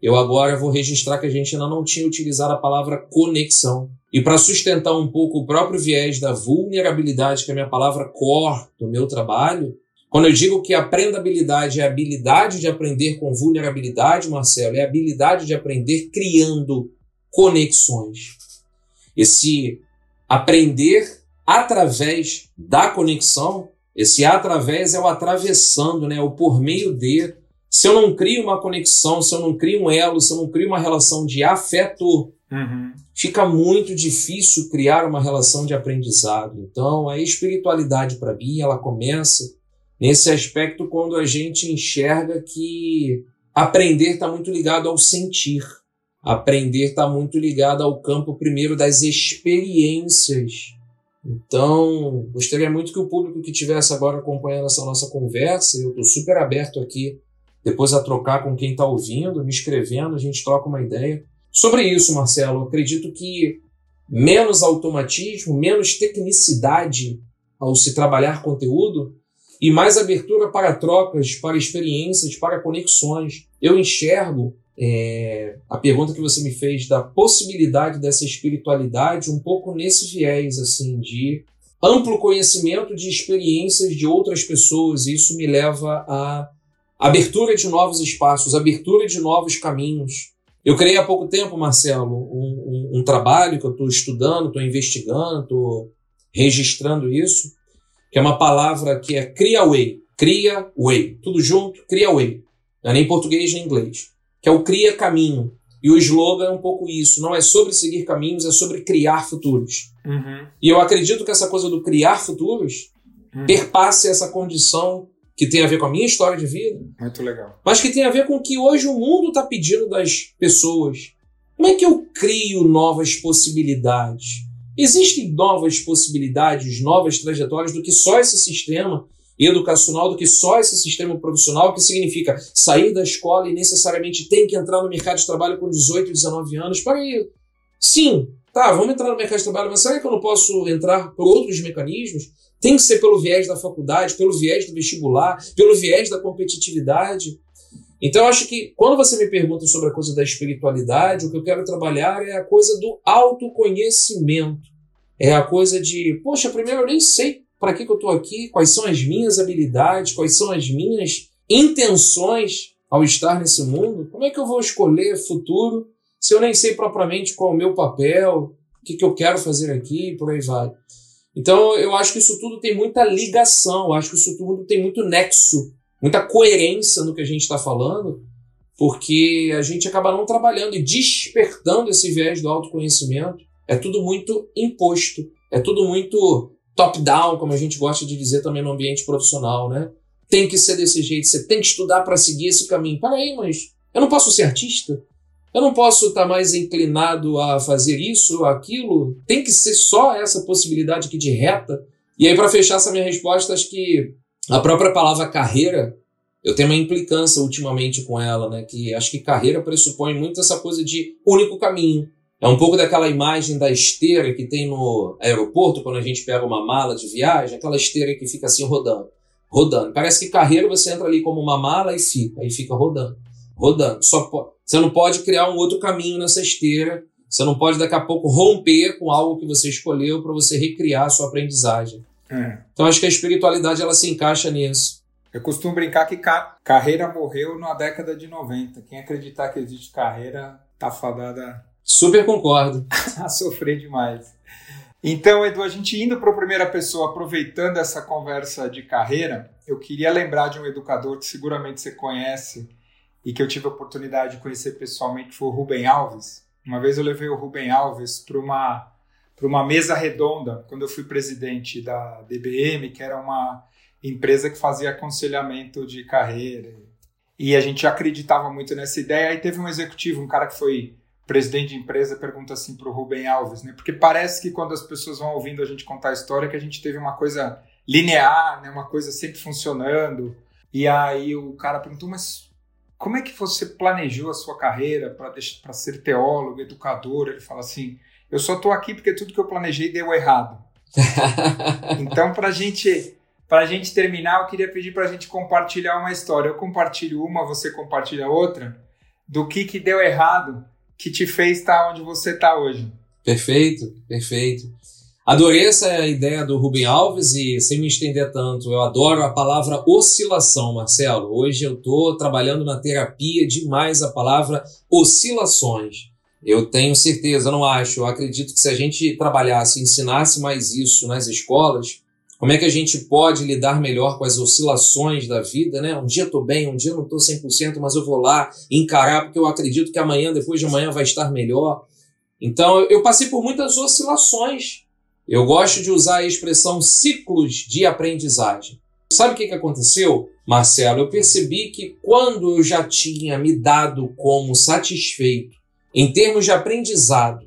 eu agora vou registrar que a gente ainda não tinha utilizado a palavra conexão. E para sustentar um pouco o próprio viés da vulnerabilidade, que é a minha palavra core do meu trabalho, quando eu digo que aprendabilidade é a habilidade de aprender com vulnerabilidade, Marcelo, é a habilidade de aprender criando conexões. Esse aprender através da conexão, esse através é o atravessando, né? o por meio de. Se eu não crio uma conexão, se eu não crio um elo, se eu não crio uma relação de afeto, uhum. fica muito difícil criar uma relação de aprendizado. Então, a espiritualidade, para mim, ela começa nesse aspecto quando a gente enxerga que aprender está muito ligado ao sentir. Aprender está muito ligado ao campo, primeiro, das experiências. Então, gostaria muito que o público que estivesse agora acompanhando essa nossa conversa, eu estou super aberto aqui, depois a trocar com quem está ouvindo, me escrevendo, a gente troca uma ideia. Sobre isso, Marcelo, acredito que menos automatismo, menos tecnicidade ao se trabalhar conteúdo e mais abertura para trocas, para experiências, para conexões. Eu enxergo é, a pergunta que você me fez da possibilidade dessa espiritualidade um pouco nesse viés assim de amplo conhecimento de experiências de outras pessoas. E isso me leva a abertura de novos espaços, abertura de novos caminhos. Eu criei há pouco tempo, Marcelo, um, um, um trabalho que eu estou estudando, estou investigando, estou registrando isso, que é uma palavra que é cria way, cria way, tudo junto, cria way. Não é nem português nem inglês, que é o cria caminho. E o slogan é um pouco isso, não é sobre seguir caminhos, é sobre criar futuros. Uhum. E eu acredito que essa coisa do criar futuros uhum. perpasse essa condição que tem a ver com a minha história de vida. Muito legal. Mas que tem a ver com o que hoje o mundo está pedindo das pessoas. Como é que eu crio novas possibilidades? Existem novas possibilidades, novas trajetórias do que só esse sistema educacional, do que só esse sistema profissional, que significa sair da escola e necessariamente tem que entrar no mercado de trabalho com 18, 19 anos. Para aí. Sim, tá, vamos entrar no mercado de trabalho, mas será que eu não posso entrar por outros mecanismos? Tem que ser pelo viés da faculdade, pelo viés do vestibular, pelo viés da competitividade. Então, eu acho que quando você me pergunta sobre a coisa da espiritualidade, o que eu quero trabalhar é a coisa do autoconhecimento. É a coisa de, poxa, primeiro eu nem sei para que, que eu estou aqui, quais são as minhas habilidades, quais são as minhas intenções ao estar nesse mundo. Como é que eu vou escolher futuro se eu nem sei propriamente qual é o meu papel, o que, que eu quero fazer aqui, por aí vai. Então, eu acho que isso tudo tem muita ligação, eu acho que isso tudo tem muito nexo muita coerência no que a gente está falando, porque a gente acaba não trabalhando e despertando esse viés do autoconhecimento. É tudo muito imposto, é tudo muito top-down, como a gente gosta de dizer também no ambiente profissional, né? Tem que ser desse jeito, você tem que estudar para seguir esse caminho. Peraí, mas eu não posso ser artista? Eu não posso estar tá mais inclinado a fazer isso, aquilo? Tem que ser só essa possibilidade aqui de reta? E aí, para fechar essa minha resposta, acho que a própria palavra carreira, eu tenho uma implicância ultimamente com ela, né? Que acho que carreira pressupõe muito essa coisa de único caminho. É um pouco daquela imagem da esteira que tem no aeroporto, quando a gente pega uma mala de viagem, aquela esteira que fica assim rodando, rodando. Parece que carreira você entra ali como uma mala e fica, aí fica rodando, rodando. Só você não pode criar um outro caminho nessa esteira, você não pode daqui a pouco romper com algo que você escolheu para você recriar a sua aprendizagem. É. Então acho que a espiritualidade ela se encaixa nisso. Eu costumo brincar que ca carreira morreu na década de 90. Quem acreditar que existe carreira tá fadada. Super concordo. sofrer demais. Então, Edu, a gente indo para a primeira pessoa, aproveitando essa conversa de carreira, eu queria lembrar de um educador que seguramente você conhece e que eu tive a oportunidade de conhecer pessoalmente, foi o Rubem Alves. Uma vez eu levei o Rubem Alves para uma uma mesa redonda quando eu fui presidente da DBM, que era uma empresa que fazia aconselhamento de carreira. E a gente acreditava muito nessa ideia. Aí teve um executivo, um cara que foi presidente de empresa, pergunta assim para o Rubem Alves, né? Porque parece que quando as pessoas vão ouvindo a gente contar a história, que a gente teve uma coisa linear, né? Uma coisa sempre funcionando. E aí o cara perguntou, mas como é que você planejou a sua carreira para ser teólogo, educador? Ele fala assim, eu só estou aqui porque tudo que eu planejei deu errado. então, para gente, a gente terminar, eu queria pedir para a gente compartilhar uma história. Eu compartilho uma, você compartilha outra, do que, que deu errado que te fez estar onde você está hoje. Perfeito, perfeito. Adorei essa ideia do Rubem Alves e sem me estender tanto, eu adoro a palavra oscilação, Marcelo. Hoje eu estou trabalhando na terapia demais a palavra oscilações. Eu tenho certeza, não acho, eu acredito que se a gente trabalhasse, ensinasse mais isso nas escolas, como é que a gente pode lidar melhor com as oscilações da vida, né? Um dia estou bem, um dia não estou 100%, mas eu vou lá encarar porque eu acredito que amanhã, depois de amanhã, vai estar melhor. Então, eu passei por muitas oscilações. Eu gosto de usar a expressão ciclos de aprendizagem. Sabe o que, que aconteceu, Marcelo? Eu percebi que quando eu já tinha me dado como satisfeito em termos de aprendizado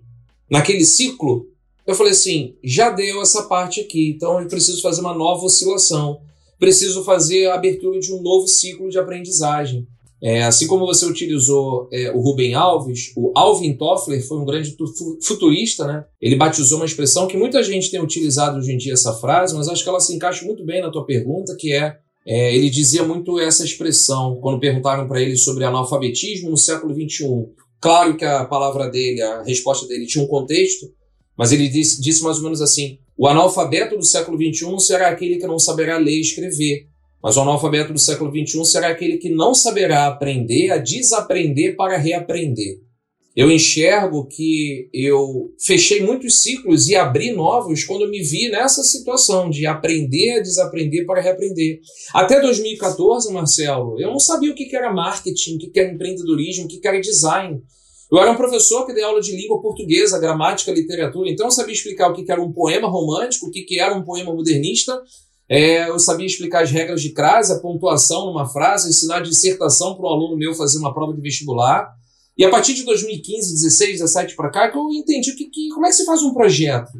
naquele ciclo, eu falei assim: já deu essa parte aqui, então eu preciso fazer uma nova oscilação, preciso fazer a abertura de um novo ciclo de aprendizagem. É, assim como você utilizou é, o Rubem Alves, o Alvin Toffler foi um grande futurista, né? Ele batizou uma expressão que muita gente tem utilizado hoje em dia essa frase, mas acho que ela se encaixa muito bem na tua pergunta, que é, é ele dizia muito essa expressão quando perguntaram para ele sobre analfabetismo no século XXI. Claro que a palavra dele, a resposta dele tinha um contexto, mas ele disse, disse mais ou menos assim: o analfabeto do século XXI será aquele que não saberá ler e escrever, mas o analfabeto do século XXI será aquele que não saberá aprender a desaprender para reaprender. Eu enxergo que eu fechei muitos ciclos e abri novos quando eu me vi nessa situação de aprender a desaprender para reaprender. Até 2014, Marcelo, eu não sabia o que era marketing, o que era empreendedorismo, o que era design. Eu era um professor que dei aula de língua portuguesa, gramática, literatura, então eu sabia explicar o que era um poema romântico, o que era um poema modernista, é, eu sabia explicar as regras de crase, a pontuação numa frase, ensinar dissertação para um aluno meu fazer uma prova de vestibular. E a partir de 2015, 16, 17 para cá, que eu entendi que, que, como é que se faz um projeto.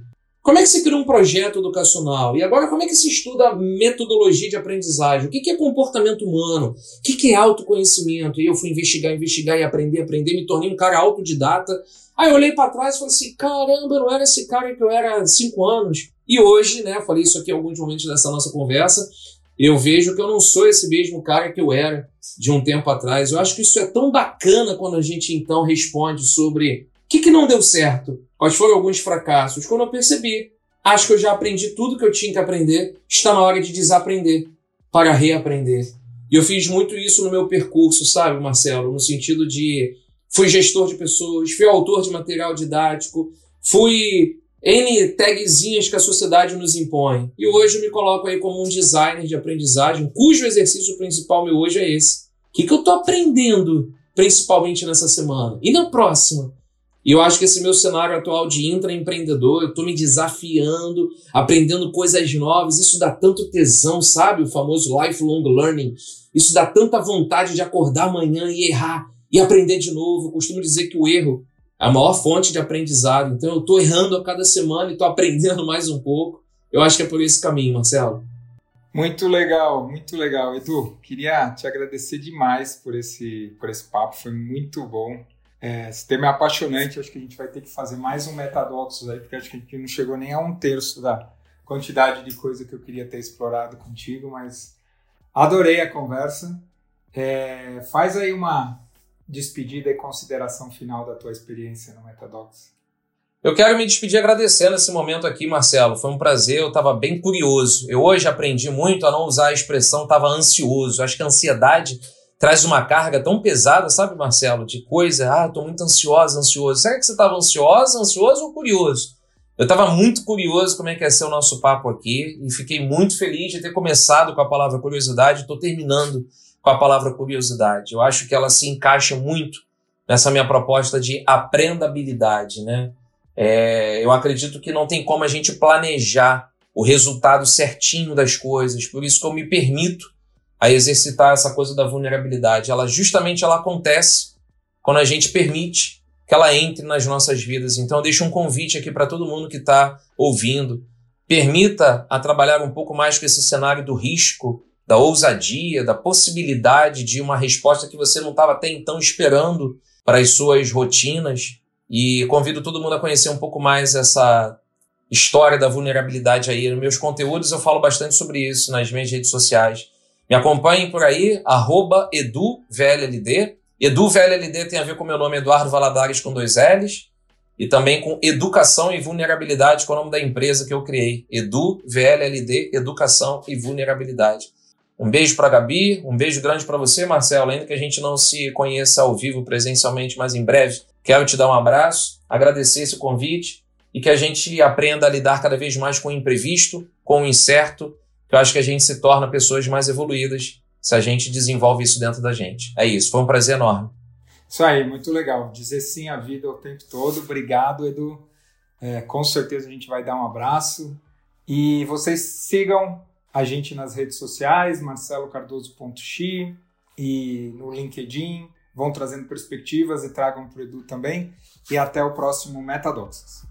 Como é que se cria um projeto educacional? E agora, como é que se estuda metodologia de aprendizagem? O que é comportamento humano? O que é autoconhecimento? E eu fui investigar, investigar e aprender, aprender, me tornei um cara autodidata. Aí eu olhei para trás e falei assim: caramba, eu não era esse cara que eu era há cinco anos. E hoje, né, falei isso aqui em alguns momentos dessa nossa conversa, eu vejo que eu não sou esse mesmo cara que eu era de um tempo atrás. Eu acho que isso é tão bacana quando a gente então responde sobre que, que não deu certo, quais foram alguns fracassos. Quando eu percebi, acho que eu já aprendi tudo que eu tinha que aprender, está na hora de desaprender para reaprender. E eu fiz muito isso no meu percurso, sabe, Marcelo? No sentido de fui gestor de pessoas, fui autor de material didático, fui N tagzinhas que a sociedade nos impõe. E hoje me coloco aí como um designer de aprendizagem, cujo exercício principal meu hoje é esse. O que, que eu estou aprendendo, principalmente nessa semana? E na próxima? E eu acho que esse meu cenário atual de intraempreendedor, eu estou me desafiando, aprendendo coisas novas, isso dá tanto tesão, sabe? O famoso lifelong learning. Isso dá tanta vontade de acordar amanhã e errar e aprender de novo. Eu costumo dizer que o erro é a maior fonte de aprendizado. Então eu estou errando a cada semana e estou aprendendo mais um pouco. Eu acho que é por esse caminho, Marcelo. Muito legal, muito legal. Edu, queria te agradecer demais por esse, por esse papo, foi muito bom. É, esse tema é apaixonante, acho que a gente vai ter que fazer mais um Metadoxos aí, porque acho que a gente não chegou nem a um terço da quantidade de coisa que eu queria ter explorado contigo, mas adorei a conversa. É, faz aí uma, despedida e consideração final da tua experiência no Metadocs. Eu quero me despedir agradecendo esse momento aqui, Marcelo. Foi um prazer, eu estava bem curioso. Eu hoje aprendi muito a não usar a expressão estava ansioso. Acho que a ansiedade traz uma carga tão pesada, sabe, Marcelo? De coisa, ah, estou muito ansiosa, ansioso. Será que você estava ansiosa, ansioso ou curioso? Eu estava muito curioso como é que ia ser o nosso papo aqui e fiquei muito feliz de ter começado com a palavra curiosidade. Estou terminando com a palavra curiosidade. Eu acho que ela se encaixa muito nessa minha proposta de aprendabilidade, né? É, eu acredito que não tem como a gente planejar o resultado certinho das coisas, por isso que eu me permito a exercitar essa coisa da vulnerabilidade. Ela justamente ela acontece quando a gente permite que ela entre nas nossas vidas. Então deixo um convite aqui para todo mundo que está ouvindo. Permita a trabalhar um pouco mais com esse cenário do risco da ousadia, da possibilidade de uma resposta que você não estava até então esperando para as suas rotinas. E convido todo mundo a conhecer um poupouco mais essa história da vulnerabilidade aí. Nos meus conteúdos eu falo bastante sobre isso nas minhas redes sociais. Me acompanhem por aí, arroba eduvlld, Edu VLLD tem a ver com meu nome Eduardo Valadares com dois L's e também com Educação e Vulnerabilidade, que é o nome da empresa que eu criei. Edu VLLD, Educação e Vulnerabilidade. Um beijo para Gabi, um beijo grande para você, Marcelo. Ainda que a gente não se conheça ao vivo presencialmente, mas em breve, quero te dar um abraço, agradecer esse convite e que a gente aprenda a lidar cada vez mais com o imprevisto, com o incerto, eu acho que a gente se torna pessoas mais evoluídas se a gente desenvolve isso dentro da gente. É isso, foi um prazer enorme. Isso aí, muito legal. Dizer sim à vida o tempo todo. Obrigado, Edu. É, com certeza a gente vai dar um abraço. E vocês sigam a gente nas redes sociais, marcelocardoso.xi e no LinkedIn. Vão trazendo perspectivas e tragam para o Edu também. E até o próximo Metadoxas.